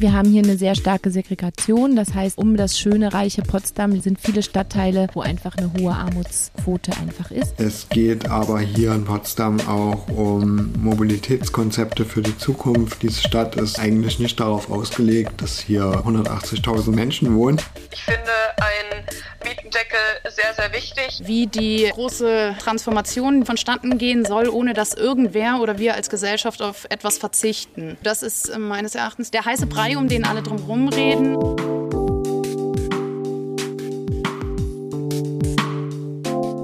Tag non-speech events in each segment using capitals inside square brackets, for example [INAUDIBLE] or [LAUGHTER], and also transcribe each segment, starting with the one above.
Wir haben hier eine sehr starke Segregation. Das heißt, um das schöne, reiche Potsdam sind viele Stadtteile, wo einfach eine hohe Armutsquote einfach ist. Es geht aber hier in Potsdam auch um Mobilitätskonzepte für die Zukunft. Diese Stadt ist eigentlich nicht darauf ausgelegt, dass hier 180.000 Menschen wohnen. Ich finde ein Mietendeckel sehr, sehr wichtig. Wie die große Transformation vonstatten gehen soll, ohne dass irgendwer oder wir als Gesellschaft auf etwas verzichten. Das ist äh, meines Erachtens der heiße Brei, um den alle drumherum reden.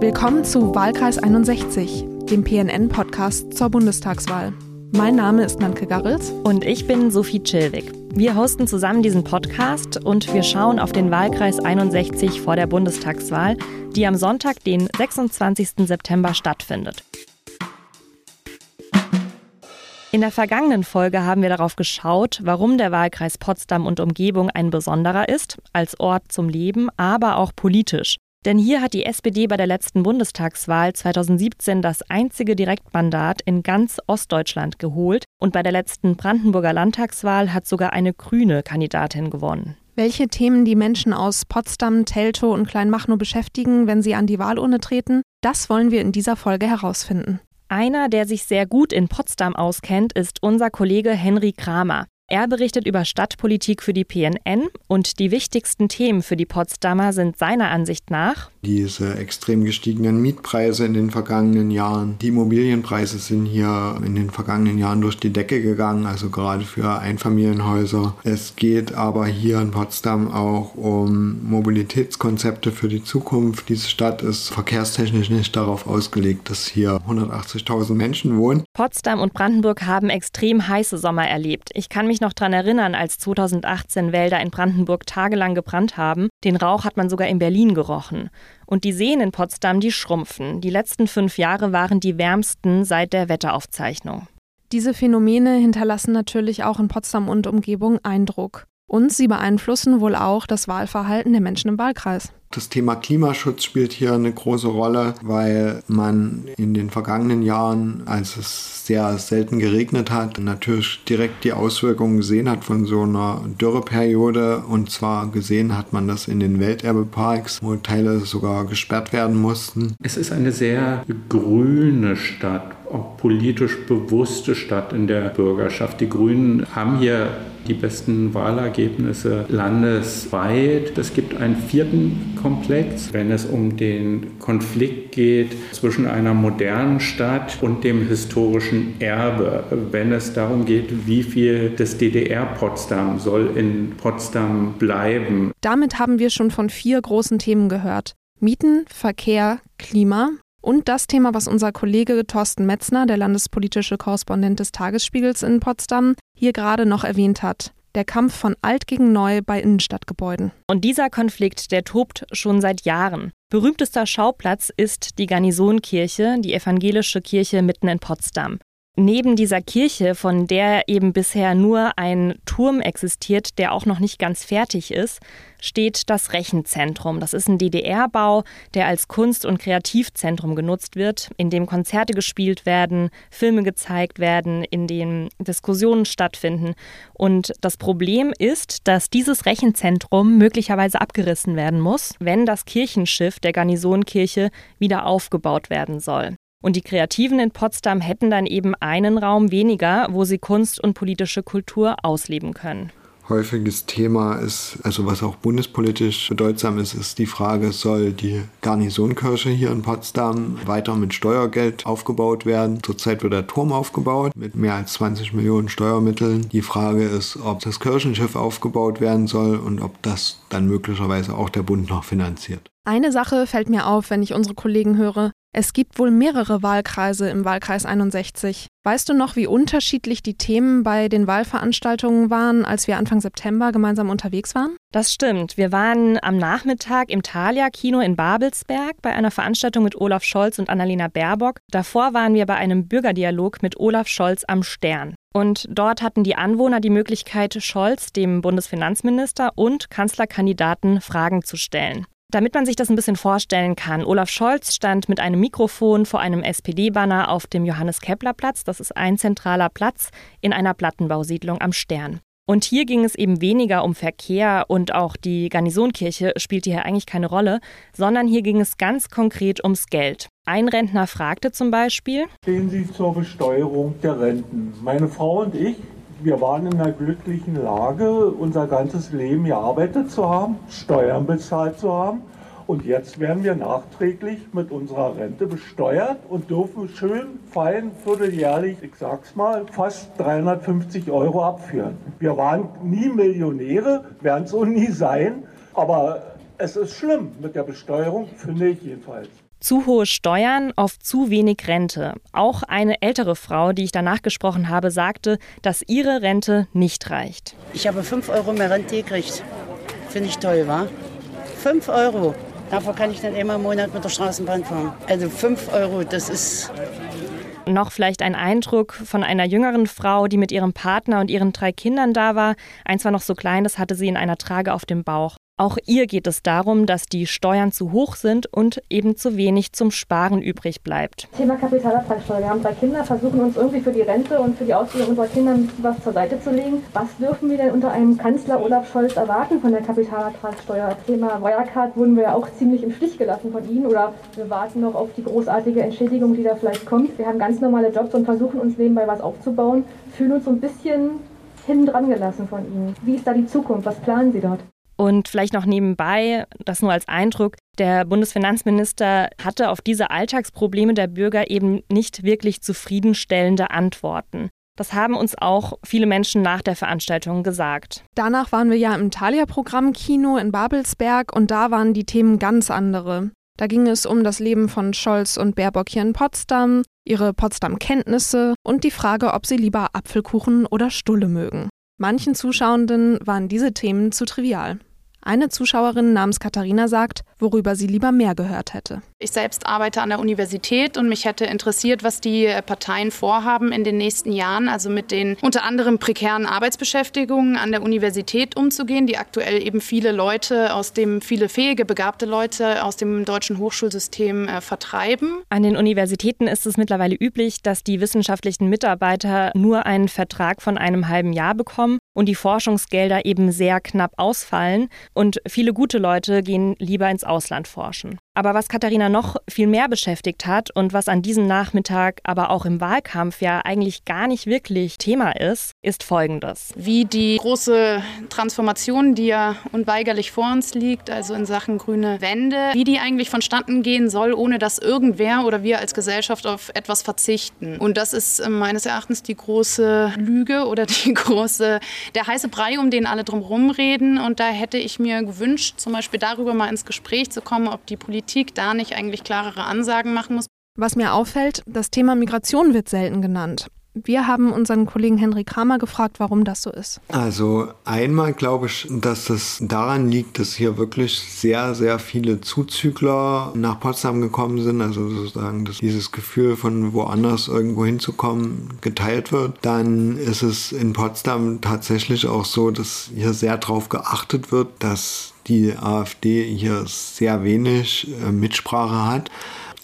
Willkommen zu Wahlkreis 61, dem PNN-Podcast zur Bundestagswahl. Mein Name ist Nanke Garrels. Und ich bin Sophie Chilwig. Wir hosten zusammen diesen Podcast und wir schauen auf den Wahlkreis 61 vor der Bundestagswahl, die am Sonntag, den 26. September stattfindet. In der vergangenen Folge haben wir darauf geschaut, warum der Wahlkreis Potsdam und Umgebung ein besonderer ist, als Ort zum Leben, aber auch politisch. Denn hier hat die SPD bei der letzten Bundestagswahl 2017 das einzige Direktmandat in ganz Ostdeutschland geholt und bei der letzten Brandenburger Landtagswahl hat sogar eine grüne Kandidatin gewonnen. Welche Themen die Menschen aus Potsdam, Teltow und Kleinmachnow beschäftigen, wenn sie an die Wahlurne treten, das wollen wir in dieser Folge herausfinden. Einer, der sich sehr gut in Potsdam auskennt, ist unser Kollege Henry Kramer. Er berichtet über Stadtpolitik für die PNN und die wichtigsten Themen für die Potsdamer sind seiner Ansicht nach diese extrem gestiegenen Mietpreise in den vergangenen Jahren. Die Immobilienpreise sind hier in den vergangenen Jahren durch die Decke gegangen, also gerade für Einfamilienhäuser. Es geht aber hier in Potsdam auch um Mobilitätskonzepte für die Zukunft. Diese Stadt ist verkehrstechnisch nicht darauf ausgelegt, dass hier 180.000 Menschen wohnen. Potsdam und Brandenburg haben extrem heiße Sommer erlebt. Ich kann mich mich noch daran erinnern, als 2018 Wälder in Brandenburg tagelang gebrannt haben. Den Rauch hat man sogar in Berlin gerochen. Und die Seen in Potsdam, die schrumpfen. Die letzten fünf Jahre waren die wärmsten seit der Wetteraufzeichnung. Diese Phänomene hinterlassen natürlich auch in Potsdam und Umgebung Eindruck. Und sie beeinflussen wohl auch das Wahlverhalten der Menschen im Wahlkreis. Das Thema Klimaschutz spielt hier eine große Rolle, weil man in den vergangenen Jahren, als es sehr selten geregnet hat, natürlich direkt die Auswirkungen gesehen hat von so einer Dürreperiode. Und zwar gesehen hat man das in den Welterbeparks, wo Teile sogar gesperrt werden mussten. Es ist eine sehr grüne Stadt, auch politisch bewusste Stadt in der Bürgerschaft. Die Grünen haben hier die besten Wahlergebnisse landesweit. Es gibt einen vierten Komplex, wenn es um den Konflikt geht zwischen einer modernen Stadt und dem historischen Erbe, wenn es darum geht, wie viel des DDR-Potsdam soll in Potsdam bleiben. Damit haben wir schon von vier großen Themen gehört. Mieten, Verkehr, Klima und das Thema, was unser Kollege Thorsten Metzner, der landespolitische Korrespondent des Tagesspiegels in Potsdam, hier gerade noch erwähnt hat der Kampf von alt gegen neu bei Innenstadtgebäuden. Und dieser Konflikt, der tobt schon seit Jahren. Berühmtester Schauplatz ist die Garnisonkirche, die evangelische Kirche mitten in Potsdam. Neben dieser Kirche, von der eben bisher nur ein Turm existiert, der auch noch nicht ganz fertig ist, steht das Rechenzentrum. Das ist ein DDR-Bau, der als Kunst- und Kreativzentrum genutzt wird, in dem Konzerte gespielt werden, Filme gezeigt werden, in dem Diskussionen stattfinden. Und das Problem ist, dass dieses Rechenzentrum möglicherweise abgerissen werden muss, wenn das Kirchenschiff der Garnisonkirche wieder aufgebaut werden soll. Und die Kreativen in Potsdam hätten dann eben einen Raum weniger, wo sie Kunst und politische Kultur ausleben können. Häufiges Thema ist, also was auch bundespolitisch bedeutsam ist, ist die Frage, soll die Garnisonkirche hier in Potsdam weiter mit Steuergeld aufgebaut werden? Zurzeit wird der Turm aufgebaut mit mehr als 20 Millionen Steuermitteln. Die Frage ist, ob das Kirchenschiff aufgebaut werden soll und ob das dann möglicherweise auch der Bund noch finanziert. Eine Sache fällt mir auf, wenn ich unsere Kollegen höre. Es gibt wohl mehrere Wahlkreise im Wahlkreis 61. Weißt du noch, wie unterschiedlich die Themen bei den Wahlveranstaltungen waren, als wir Anfang September gemeinsam unterwegs waren? Das stimmt. Wir waren am Nachmittag im Thalia Kino in Babelsberg bei einer Veranstaltung mit Olaf Scholz und Annalena Baerbock. Davor waren wir bei einem Bürgerdialog mit Olaf Scholz am Stern. Und dort hatten die Anwohner die Möglichkeit, Scholz, dem Bundesfinanzminister und Kanzlerkandidaten Fragen zu stellen. Damit man sich das ein bisschen vorstellen kann, Olaf Scholz stand mit einem Mikrofon vor einem SPD-Banner auf dem Johannes-Kepler-Platz. Das ist ein zentraler Platz in einer Plattenbausiedlung am Stern. Und hier ging es eben weniger um Verkehr und auch die Garnisonkirche spielte hier eigentlich keine Rolle, sondern hier ging es ganz konkret ums Geld. Ein Rentner fragte zum Beispiel, Stehen Sie zur Besteuerung der Renten? Meine Frau und ich, wir waren in der glücklichen Lage, unser ganzes Leben gearbeitet zu haben, Steuern bezahlt zu haben. Und jetzt werden wir nachträglich mit unserer Rente besteuert und dürfen schön fein vierteljährlich, ich sag's mal, fast 350 Euro abführen. Wir waren nie Millionäre, werden es auch nie sein, aber es ist schlimm mit der Besteuerung, finde ich jedenfalls. Zu hohe Steuern auf zu wenig Rente. Auch eine ältere Frau, die ich danach gesprochen habe, sagte, dass ihre Rente nicht reicht. Ich habe 5 Euro mehr Rente gekriegt. Finde ich toll, wa? 5 Euro. Dafür kann ich dann einmal im Monat mit der Straßenbahn fahren. Also 5 Euro, das ist noch vielleicht ein Eindruck von einer jüngeren Frau, die mit ihrem Partner und ihren drei Kindern da war. Eins war noch so klein, das hatte sie in einer Trage auf dem Bauch. Auch ihr geht es darum, dass die Steuern zu hoch sind und eben zu wenig zum Sparen übrig bleibt. Thema Kapitalertragssteuer. Wir haben drei Kinder, versuchen uns irgendwie für die Rente und für die Ausbildung unserer Kinder was zur Seite zu legen. Was dürfen wir denn unter einem Kanzler Olaf Scholz erwarten von der Kapitalertragssteuer? Thema Wirecard wurden wir ja auch ziemlich im Stich gelassen von Ihnen oder wir warten noch auf die großartige Entschädigung, die da vielleicht kommt. Wir haben ganz normale Jobs und versuchen uns nebenbei was aufzubauen, fühlen uns so ein bisschen hinten dran gelassen von Ihnen. Wie ist da die Zukunft? Was planen Sie dort? Und vielleicht noch nebenbei, das nur als Eindruck, der Bundesfinanzminister hatte auf diese Alltagsprobleme der Bürger eben nicht wirklich zufriedenstellende Antworten. Das haben uns auch viele Menschen nach der Veranstaltung gesagt. Danach waren wir ja im Thalia-Programm-Kino in Babelsberg und da waren die Themen ganz andere. Da ging es um das Leben von Scholz und Baerbock hier in Potsdam, ihre Potsdam-Kenntnisse und die Frage, ob sie lieber Apfelkuchen oder Stulle mögen. Manchen Zuschauenden waren diese Themen zu trivial. Eine Zuschauerin namens Katharina sagt, worüber sie lieber mehr gehört hätte. Ich selbst arbeite an der Universität und mich hätte interessiert, was die Parteien vorhaben in den nächsten Jahren, also mit den unter anderem prekären Arbeitsbeschäftigungen an der Universität umzugehen, die aktuell eben viele Leute aus dem, viele fähige, begabte Leute aus dem deutschen Hochschulsystem äh, vertreiben. An den Universitäten ist es mittlerweile üblich, dass die wissenschaftlichen Mitarbeiter nur einen Vertrag von einem halben Jahr bekommen und die Forschungsgelder eben sehr knapp ausfallen und viele gute Leute gehen lieber ins Ausland forschen. Aber was Katharina noch viel mehr beschäftigt hat und was an diesem Nachmittag, aber auch im Wahlkampf ja eigentlich gar nicht wirklich Thema ist, ist Folgendes. Wie die große Transformation, die ja unweigerlich vor uns liegt, also in Sachen grüne Wände, wie die eigentlich vonstatten gehen soll, ohne dass irgendwer oder wir als Gesellschaft auf etwas verzichten. Und das ist äh, meines Erachtens die große Lüge oder [LAUGHS] die große, der heiße Brei, um den alle drumherum reden. Und da hätte ich mir gewünscht, zum Beispiel darüber mal ins Gespräch zu kommen, ob die Politik Politik da nicht eigentlich klarere Ansagen machen muss. Was mir auffällt, das Thema Migration wird selten genannt. Wir haben unseren Kollegen Henry Kramer gefragt, warum das so ist. Also einmal glaube ich, dass es daran liegt, dass hier wirklich sehr, sehr viele Zuzügler nach Potsdam gekommen sind. Also sozusagen, dass dieses Gefühl von woanders irgendwo hinzukommen geteilt wird. Dann ist es in Potsdam tatsächlich auch so, dass hier sehr darauf geachtet wird, dass die AfD hier sehr wenig äh, Mitsprache hat.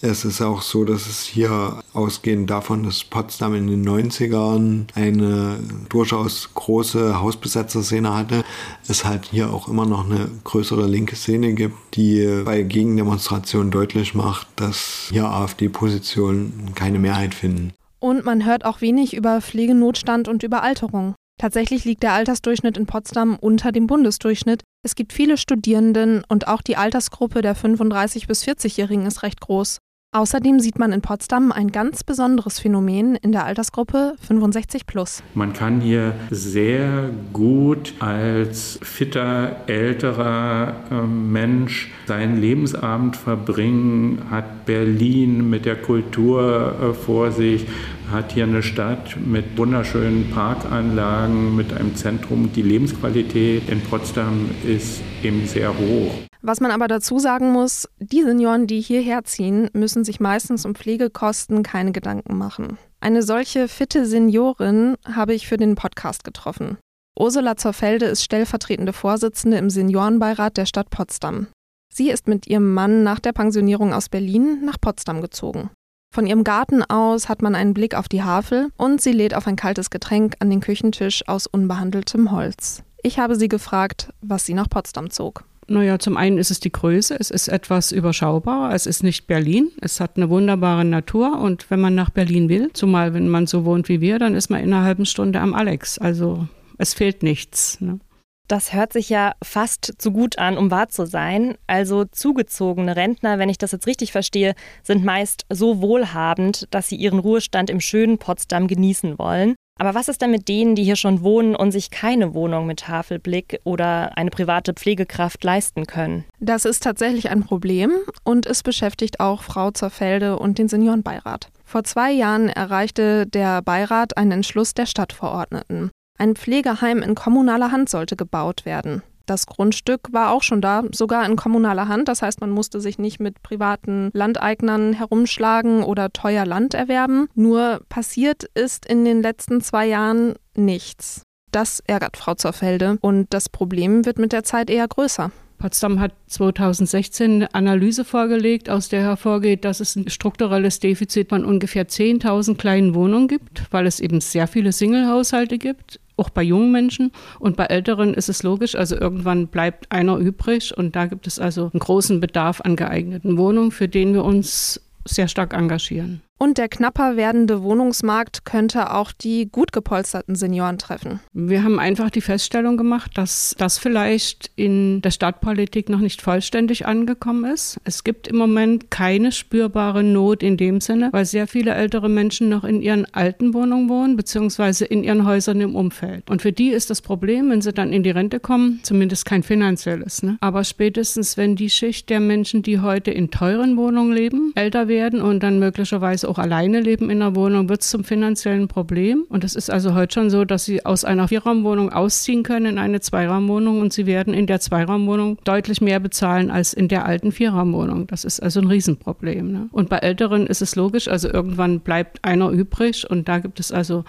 Es ist auch so, dass es hier ausgehend davon, dass Potsdam in den 90ern eine durchaus große Hausbesetzerszene hatte, es halt hier auch immer noch eine größere linke Szene gibt, die bei Gegendemonstrationen deutlich macht, dass hier AfD-Positionen keine Mehrheit finden. Und man hört auch wenig über Pflegenotstand und Überalterung. Tatsächlich liegt der Altersdurchschnitt in Potsdam unter dem Bundesdurchschnitt. Es gibt viele Studierenden und auch die Altersgruppe der 35- bis 40-Jährigen ist recht groß. Außerdem sieht man in Potsdam ein ganz besonderes Phänomen in der Altersgruppe 65 plus. Man kann hier sehr gut als fitter, älterer äh, Mensch seinen Lebensabend verbringen, hat Berlin mit der Kultur äh, vor sich, hat hier eine Stadt mit wunderschönen Parkanlagen, mit einem Zentrum. Die Lebensqualität in Potsdam ist eben sehr hoch. Was man aber dazu sagen muss, die Senioren, die hierher ziehen, müssen sich meistens um Pflegekosten keine Gedanken machen. Eine solche fitte Seniorin habe ich für den Podcast getroffen. Ursula Zerfelde ist stellvertretende Vorsitzende im Seniorenbeirat der Stadt Potsdam. Sie ist mit ihrem Mann nach der Pensionierung aus Berlin nach Potsdam gezogen. Von ihrem Garten aus hat man einen Blick auf die Havel und sie lädt auf ein kaltes Getränk an den Küchentisch aus unbehandeltem Holz. Ich habe sie gefragt, was sie nach Potsdam zog. Naja, zum einen ist es die Größe, es ist etwas überschaubarer, es ist nicht Berlin, es hat eine wunderbare Natur und wenn man nach Berlin will, zumal wenn man so wohnt wie wir, dann ist man in einer halben Stunde am Alex. Also es fehlt nichts. Ne? Das hört sich ja fast zu gut an, um wahr zu sein. Also zugezogene Rentner, wenn ich das jetzt richtig verstehe, sind meist so wohlhabend, dass sie ihren Ruhestand im schönen Potsdam genießen wollen. Aber was ist denn mit denen, die hier schon wohnen und sich keine Wohnung mit Tafelblick oder eine private Pflegekraft leisten können? Das ist tatsächlich ein Problem und es beschäftigt auch Frau Zerfelde und den Seniorenbeirat. Vor zwei Jahren erreichte der Beirat einen Entschluss der Stadtverordneten. Ein Pflegeheim in kommunaler Hand sollte gebaut werden. Das Grundstück war auch schon da, sogar in kommunaler Hand. Das heißt, man musste sich nicht mit privaten Landeignern herumschlagen oder teuer Land erwerben. Nur passiert ist in den letzten zwei Jahren nichts. Das ärgert Frau Zerfelde und das Problem wird mit der Zeit eher größer. Potsdam hat 2016 eine Analyse vorgelegt, aus der hervorgeht, dass es ein strukturelles Defizit von ungefähr 10.000 kleinen Wohnungen gibt, weil es eben sehr viele Single-Haushalte gibt auch bei jungen Menschen. Und bei Älteren ist es logisch, also irgendwann bleibt einer übrig. Und da gibt es also einen großen Bedarf an geeigneten Wohnungen, für den wir uns sehr stark engagieren. Und der knapper werdende Wohnungsmarkt könnte auch die gut gepolsterten Senioren treffen. Wir haben einfach die Feststellung gemacht, dass das vielleicht in der Stadtpolitik noch nicht vollständig angekommen ist. Es gibt im Moment keine spürbare Not in dem Sinne, weil sehr viele ältere Menschen noch in ihren alten Wohnungen wohnen, beziehungsweise in ihren Häusern im Umfeld. Und für die ist das Problem, wenn sie dann in die Rente kommen, zumindest kein finanzielles. Ne? Aber spätestens, wenn die Schicht der Menschen, die heute in teuren Wohnungen leben, älter werden und dann möglicherweise auch auch alleine leben in einer Wohnung, wird es zum finanziellen Problem. Und es ist also heute schon so, dass sie aus einer Vierraumwohnung ausziehen können in eine Zweiraumwohnung und sie werden in der Zweiraumwohnung deutlich mehr bezahlen als in der alten Vierraumwohnung. Das ist also ein Riesenproblem. Ne? Und bei Älteren ist es logisch, also irgendwann bleibt einer übrig und da gibt es also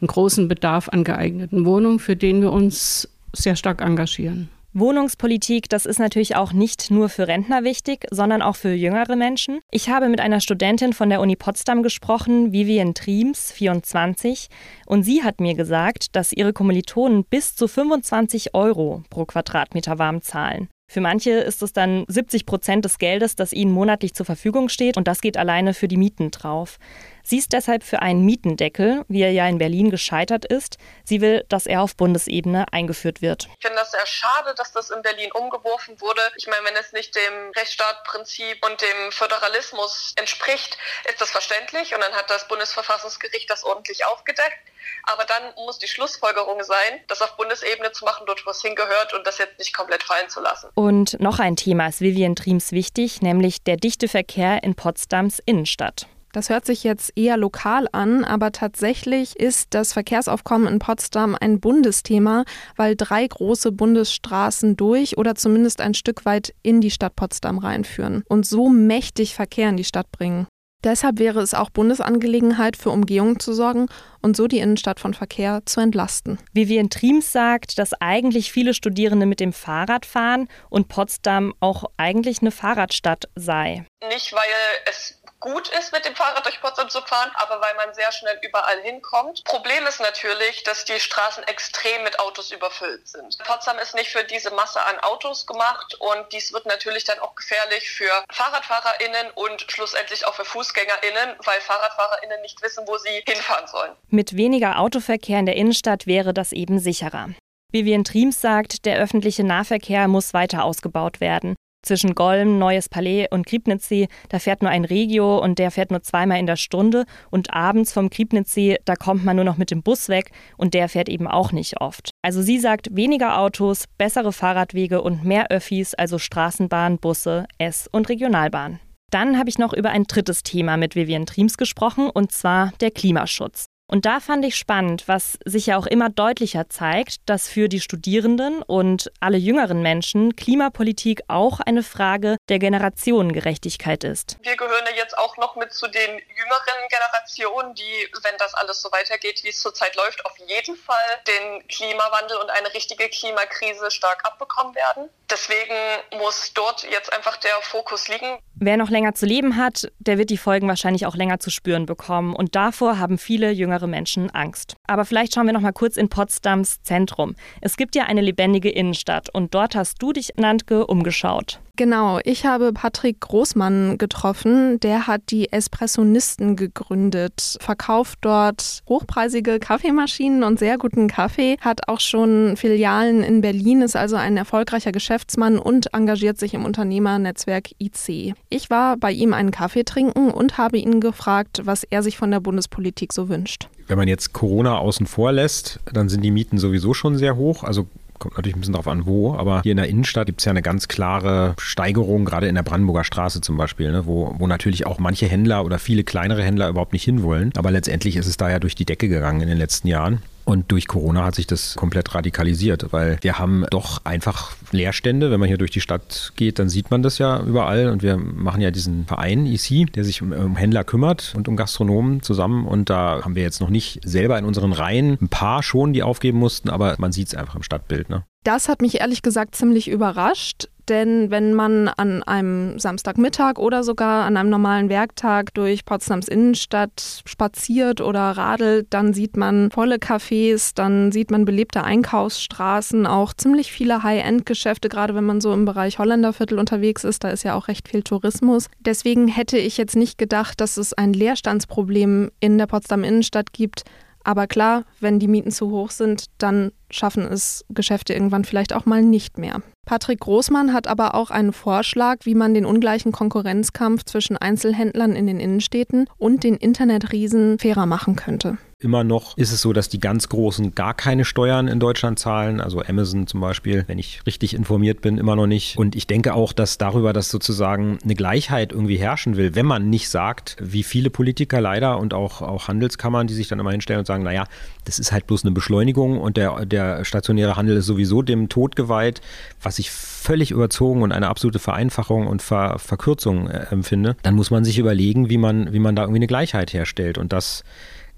einen großen Bedarf an geeigneten Wohnungen, für den wir uns sehr stark engagieren. Wohnungspolitik, das ist natürlich auch nicht nur für Rentner wichtig, sondern auch für jüngere Menschen. Ich habe mit einer Studentin von der Uni Potsdam gesprochen, Vivian Triems, 24, und sie hat mir gesagt, dass ihre Kommilitonen bis zu 25 Euro pro Quadratmeter warm zahlen. Für manche ist es dann 70 Prozent des Geldes, das ihnen monatlich zur Verfügung steht, und das geht alleine für die Mieten drauf. Sie ist deshalb für einen Mietendeckel, wie er ja in Berlin gescheitert ist. Sie will, dass er auf Bundesebene eingeführt wird. Ich finde das sehr schade, dass das in Berlin umgeworfen wurde. Ich meine, wenn es nicht dem Rechtsstaatprinzip und dem Föderalismus entspricht, ist das verständlich und dann hat das Bundesverfassungsgericht das ordentlich aufgedeckt. Aber dann muss die Schlussfolgerung sein, das auf Bundesebene zu machen, dort wo es hingehört und das jetzt nicht komplett fallen zu lassen. Und noch ein Thema ist Vivian Triems wichtig, nämlich der dichte Verkehr in Potsdams Innenstadt. Das hört sich jetzt eher lokal an, aber tatsächlich ist das Verkehrsaufkommen in Potsdam ein Bundesthema, weil drei große Bundesstraßen durch oder zumindest ein Stück weit in die Stadt Potsdam reinführen und so mächtig Verkehr in die Stadt bringen. Deshalb wäre es auch Bundesangelegenheit, für Umgehung zu sorgen und so die Innenstadt von Verkehr zu entlasten. Vivian Triems sagt, dass eigentlich viele Studierende mit dem Fahrrad fahren und Potsdam auch eigentlich eine Fahrradstadt sei. Nicht, weil es gut ist, mit dem Fahrrad durch Potsdam zu fahren, aber weil man sehr schnell überall hinkommt. Problem ist natürlich, dass die Straßen extrem mit Autos überfüllt sind. Potsdam ist nicht für diese Masse an Autos gemacht und dies wird natürlich dann auch gefährlich für FahrradfahrerInnen und schlussendlich auch für FußgängerInnen, weil FahrradfahrerInnen nicht wissen, wo sie hinfahren sollen. Mit weniger Autoverkehr in der Innenstadt wäre das eben sicherer. Vivian Triems sagt, der öffentliche Nahverkehr muss weiter ausgebaut werden. Zwischen Golm, Neues Palais und Kriebnitzsee, da fährt nur ein Regio und der fährt nur zweimal in der Stunde. Und abends vom Kriebnitzsee, da kommt man nur noch mit dem Bus weg und der fährt eben auch nicht oft. Also sie sagt, weniger Autos, bessere Fahrradwege und mehr Öffis, also Straßenbahn, Busse, S- und Regionalbahn. Dann habe ich noch über ein drittes Thema mit Vivian Triems gesprochen, und zwar der Klimaschutz. Und da fand ich spannend, was sich ja auch immer deutlicher zeigt, dass für die Studierenden und alle jüngeren Menschen Klimapolitik auch eine Frage der Generationengerechtigkeit ist. Wir gehören ja jetzt auch noch mit zu den jüngeren Generationen, die, wenn das alles so weitergeht, wie es zurzeit läuft, auf jeden Fall den Klimawandel und eine richtige Klimakrise stark abbekommen werden. Deswegen muss dort jetzt einfach der Fokus liegen. Wer noch länger zu leben hat, der wird die Folgen wahrscheinlich auch länger zu spüren bekommen. Und davor haben viele jüngere Menschen Angst. Aber vielleicht schauen wir noch mal kurz in Potsdams Zentrum. Es gibt ja eine lebendige Innenstadt und dort hast du dich, Nantke, umgeschaut. Genau, ich habe Patrick Großmann getroffen. Der hat die Espressonisten gegründet, verkauft dort hochpreisige Kaffeemaschinen und sehr guten Kaffee, hat auch schon Filialen in Berlin, ist also ein erfolgreicher Geschäftsmann und engagiert sich im Unternehmernetzwerk IC. Ich war bei ihm einen Kaffee trinken und habe ihn gefragt, was er sich von der Bundespolitik so wünscht. Wenn man jetzt Corona außen vor lässt, dann sind die Mieten sowieso schon sehr hoch. Also kommt natürlich ein bisschen darauf an, wo, aber hier in der Innenstadt gibt es ja eine ganz klare Steigerung, gerade in der Brandenburger Straße zum Beispiel, ne, wo, wo natürlich auch manche Händler oder viele kleinere Händler überhaupt nicht hinwollen. Aber letztendlich ist es da ja durch die Decke gegangen in den letzten Jahren. Und durch Corona hat sich das komplett radikalisiert, weil wir haben doch einfach Leerstände. Wenn man hier durch die Stadt geht, dann sieht man das ja überall. Und wir machen ja diesen Verein EC, der sich um, um Händler kümmert und um Gastronomen zusammen. Und da haben wir jetzt noch nicht selber in unseren Reihen ein paar schon, die aufgeben mussten, aber man sieht es einfach im Stadtbild. Ne? Das hat mich ehrlich gesagt ziemlich überrascht. Denn wenn man an einem Samstagmittag oder sogar an einem normalen Werktag durch Potsdams Innenstadt spaziert oder radelt, dann sieht man volle Cafés, dann sieht man belebte Einkaufsstraßen, auch ziemlich viele High-End-Geschäfte, gerade wenn man so im Bereich Holländerviertel unterwegs ist, da ist ja auch recht viel Tourismus. Deswegen hätte ich jetzt nicht gedacht, dass es ein Leerstandsproblem in der Potsdam Innenstadt gibt. Aber klar, wenn die Mieten zu hoch sind, dann schaffen es Geschäfte irgendwann vielleicht auch mal nicht mehr. Patrick Großmann hat aber auch einen Vorschlag, wie man den ungleichen Konkurrenzkampf zwischen Einzelhändlern in den Innenstädten und den Internetriesen fairer machen könnte. Immer noch ist es so, dass die ganz Großen gar keine Steuern in Deutschland zahlen. Also Amazon zum Beispiel, wenn ich richtig informiert bin, immer noch nicht. Und ich denke auch, dass darüber, dass sozusagen eine Gleichheit irgendwie herrschen will, wenn man nicht sagt, wie viele Politiker leider und auch, auch Handelskammern, die sich dann immer hinstellen und sagen, naja, das ist halt bloß eine Beschleunigung und der, der stationäre Handel ist sowieso dem Tod geweiht, was ich völlig überzogen und eine absolute Vereinfachung und Ver Verkürzung äh, empfinde, dann muss man sich überlegen, wie man, wie man da irgendwie eine Gleichheit herstellt. Und das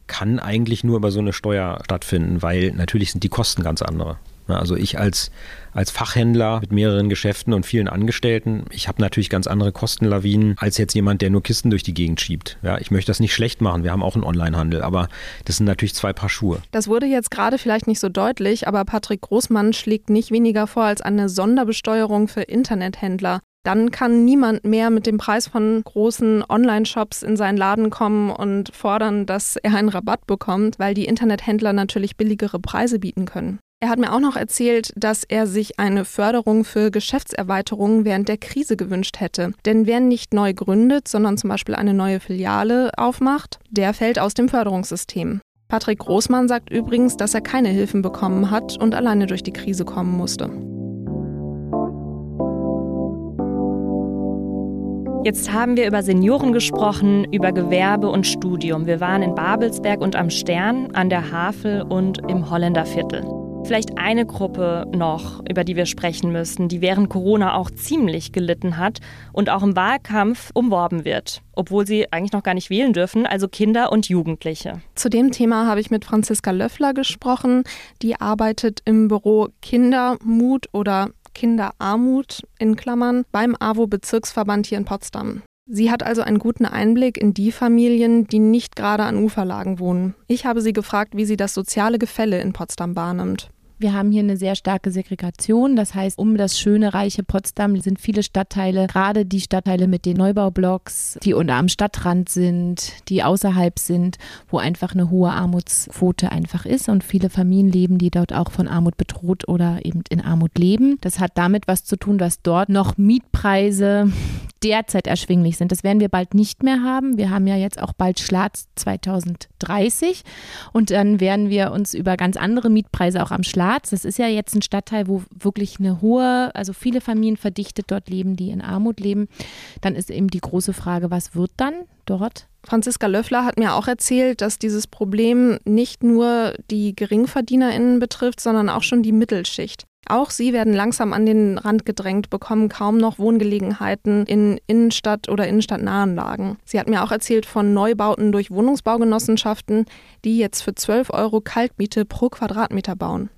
kann eigentlich nur über so eine Steuer stattfinden, weil natürlich sind die Kosten ganz andere. Also ich als, als Fachhändler mit mehreren Geschäften und vielen Angestellten, ich habe natürlich ganz andere Kostenlawinen als jetzt jemand, der nur Kisten durch die Gegend schiebt. Ja, ich möchte das nicht schlecht machen, wir haben auch einen Onlinehandel, aber das sind natürlich zwei Paar Schuhe. Das wurde jetzt gerade vielleicht nicht so deutlich, aber Patrick Großmann schlägt nicht weniger vor als eine Sonderbesteuerung für Internethändler dann kann niemand mehr mit dem Preis von großen Online-Shops in seinen Laden kommen und fordern, dass er einen Rabatt bekommt, weil die Internethändler natürlich billigere Preise bieten können. Er hat mir auch noch erzählt, dass er sich eine Förderung für Geschäftserweiterungen während der Krise gewünscht hätte. Denn wer nicht neu gründet, sondern zum Beispiel eine neue Filiale aufmacht, der fällt aus dem Förderungssystem. Patrick Großmann sagt übrigens, dass er keine Hilfen bekommen hat und alleine durch die Krise kommen musste. Jetzt haben wir über Senioren gesprochen, über Gewerbe und Studium. Wir waren in Babelsberg und am Stern, an der Havel und im Holländerviertel. Vielleicht eine Gruppe noch, über die wir sprechen müssen, die während Corona auch ziemlich gelitten hat und auch im Wahlkampf umworben wird, obwohl sie eigentlich noch gar nicht wählen dürfen, also Kinder und Jugendliche. Zu dem Thema habe ich mit Franziska Löffler gesprochen. Die arbeitet im Büro Kindermut oder Kinderarmut in Klammern beim AWO-Bezirksverband hier in Potsdam. Sie hat also einen guten Einblick in die Familien, die nicht gerade an Uferlagen wohnen. Ich habe sie gefragt, wie sie das soziale Gefälle in Potsdam wahrnimmt. Wir haben hier eine sehr starke Segregation. Das heißt, um das schöne, reiche Potsdam sind viele Stadtteile, gerade die Stadtteile mit den Neubaublocks, die unter am Stadtrand sind, die außerhalb sind, wo einfach eine hohe Armutsquote einfach ist und viele Familien leben, die dort auch von Armut bedroht oder eben in Armut leben. Das hat damit was zu tun, dass dort noch Mietpreise [LAUGHS] derzeit erschwinglich sind. Das werden wir bald nicht mehr haben. Wir haben ja jetzt auch bald Schlatz 2030 und dann werden wir uns über ganz andere Mietpreise auch am Schlatz. Das ist ja jetzt ein Stadtteil, wo wirklich eine hohe, also viele Familien verdichtet dort leben, die in Armut leben. Dann ist eben die große Frage, was wird dann dort Franziska Löffler hat mir auch erzählt, dass dieses Problem nicht nur die GeringverdienerInnen betrifft, sondern auch schon die Mittelschicht. Auch sie werden langsam an den Rand gedrängt, bekommen kaum noch Wohngelegenheiten in Innenstadt- oder innenstadtnahen Lagen. Sie hat mir auch erzählt von Neubauten durch Wohnungsbaugenossenschaften, die jetzt für 12 Euro Kaltmiete pro Quadratmeter bauen.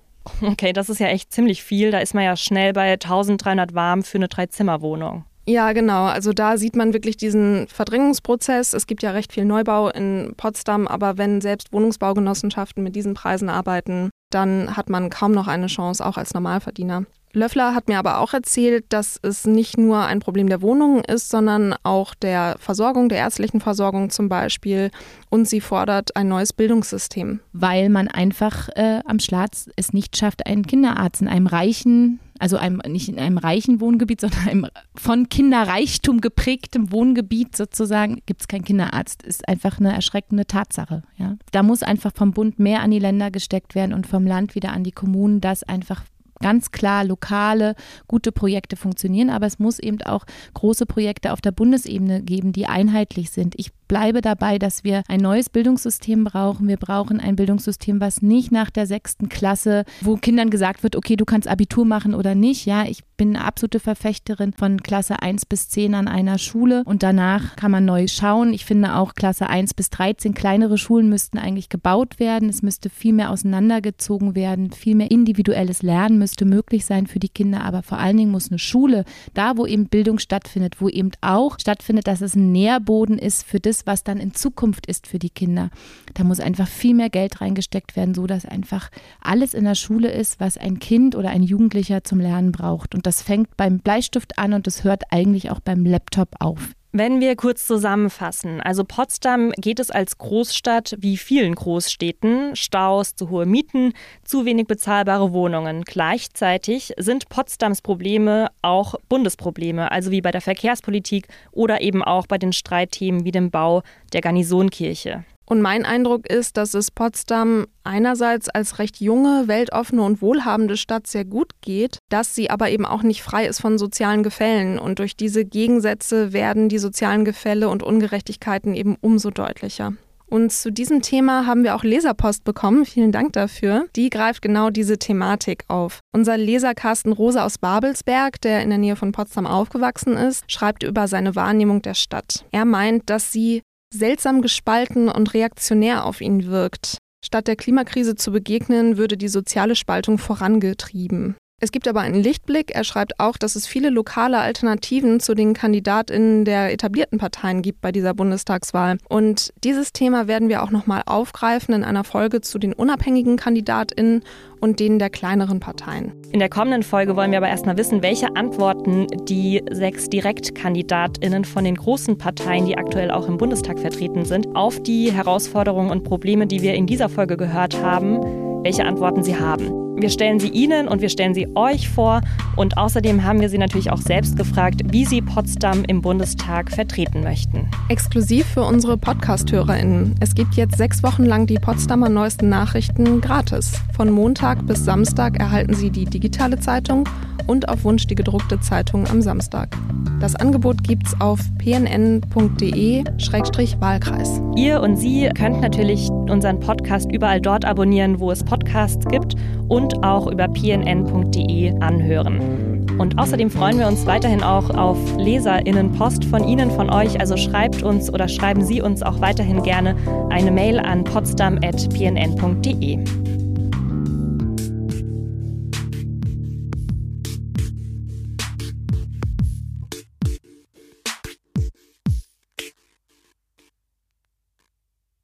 Okay, das ist ja echt ziemlich viel. Da ist man ja schnell bei 1300 warm für eine Dreizimmerwohnung. Ja, genau. Also da sieht man wirklich diesen Verdrängungsprozess. Es gibt ja recht viel Neubau in Potsdam, aber wenn selbst Wohnungsbaugenossenschaften mit diesen Preisen arbeiten, dann hat man kaum noch eine Chance, auch als Normalverdiener. Löffler hat mir aber auch erzählt, dass es nicht nur ein Problem der Wohnungen ist, sondern auch der Versorgung, der ärztlichen Versorgung zum Beispiel. Und sie fordert ein neues Bildungssystem. Weil man einfach äh, am Schlatz es nicht schafft, einen Kinderarzt in einem reichen, also einem, nicht in einem reichen Wohngebiet, [LAUGHS] sondern einem von Kinderreichtum geprägtem Wohngebiet sozusagen, gibt es keinen Kinderarzt. Ist einfach eine erschreckende Tatsache. Ja. Da muss einfach vom Bund mehr an die Länder gesteckt werden und vom Land wieder an die Kommunen, dass einfach ganz klar lokale, gute Projekte funktionieren, aber es muss eben auch große Projekte auf der Bundesebene geben, die einheitlich sind. Ich bleibe dabei, dass wir ein neues Bildungssystem brauchen. Wir brauchen ein Bildungssystem, was nicht nach der sechsten Klasse, wo Kindern gesagt wird, okay, du kannst Abitur machen oder nicht. Ja, ich bin eine absolute Verfechterin von Klasse 1 bis 10 an einer Schule und danach kann man neu schauen. Ich finde auch Klasse 1 bis 13 kleinere Schulen müssten eigentlich gebaut werden. Es müsste viel mehr auseinandergezogen werden. Viel mehr individuelles Lernen müsste möglich sein für die Kinder. Aber vor allen Dingen muss eine Schule, da wo eben Bildung stattfindet, wo eben auch stattfindet, dass es ein Nährboden ist für das, was dann in Zukunft ist für die Kinder. Da muss einfach viel mehr Geld reingesteckt werden, so dass einfach alles in der Schule ist, was ein Kind oder ein Jugendlicher zum Lernen braucht. Und das fängt beim Bleistift an und es hört eigentlich auch beim Laptop auf. Wenn wir kurz zusammenfassen, also Potsdam geht es als Großstadt wie vielen Großstädten, Staus, zu hohe Mieten, zu wenig bezahlbare Wohnungen. Gleichzeitig sind Potsdams Probleme auch Bundesprobleme, also wie bei der Verkehrspolitik oder eben auch bei den Streitthemen wie dem Bau der Garnisonkirche. Und mein Eindruck ist, dass es Potsdam einerseits als recht junge, weltoffene und wohlhabende Stadt sehr gut geht, dass sie aber eben auch nicht frei ist von sozialen Gefällen. Und durch diese Gegensätze werden die sozialen Gefälle und Ungerechtigkeiten eben umso deutlicher. Und zu diesem Thema haben wir auch Leserpost bekommen. Vielen Dank dafür. Die greift genau diese Thematik auf. Unser Leser Carsten Rose aus Babelsberg, der in der Nähe von Potsdam aufgewachsen ist, schreibt über seine Wahrnehmung der Stadt. Er meint, dass sie seltsam gespalten und reaktionär auf ihn wirkt. Statt der Klimakrise zu begegnen, würde die soziale Spaltung vorangetrieben. Es gibt aber einen Lichtblick. Er schreibt auch, dass es viele lokale Alternativen zu den Kandidatinnen der etablierten Parteien gibt bei dieser Bundestagswahl. Und dieses Thema werden wir auch nochmal aufgreifen in einer Folge zu den unabhängigen Kandidatinnen und denen der kleineren Parteien. In der kommenden Folge wollen wir aber erstmal wissen, welche Antworten die sechs Direktkandidatinnen von den großen Parteien, die aktuell auch im Bundestag vertreten sind, auf die Herausforderungen und Probleme, die wir in dieser Folge gehört haben, welche Antworten sie haben. Wir stellen sie Ihnen und wir stellen sie euch vor. Und außerdem haben wir sie natürlich auch selbst gefragt, wie sie Potsdam im Bundestag vertreten möchten. Exklusiv für unsere Podcast-HörerInnen. Es gibt jetzt sechs Wochen lang die Potsdamer neuesten Nachrichten gratis. Von Montag bis Samstag erhalten Sie die digitale Zeitung und auf Wunsch die gedruckte Zeitung am Samstag. Das Angebot gibt's auf pnn.de-wahlkreis. Ihr und Sie könnt natürlich unseren Podcast überall dort abonnieren, wo es Podcasts gibt und auch über pnn.de anhören. Und außerdem freuen wir uns weiterhin auch auf LeserInnenpost von Ihnen, von euch. Also schreibt uns oder schreiben Sie uns auch weiterhin gerne eine Mail an potsdam.pnn.de.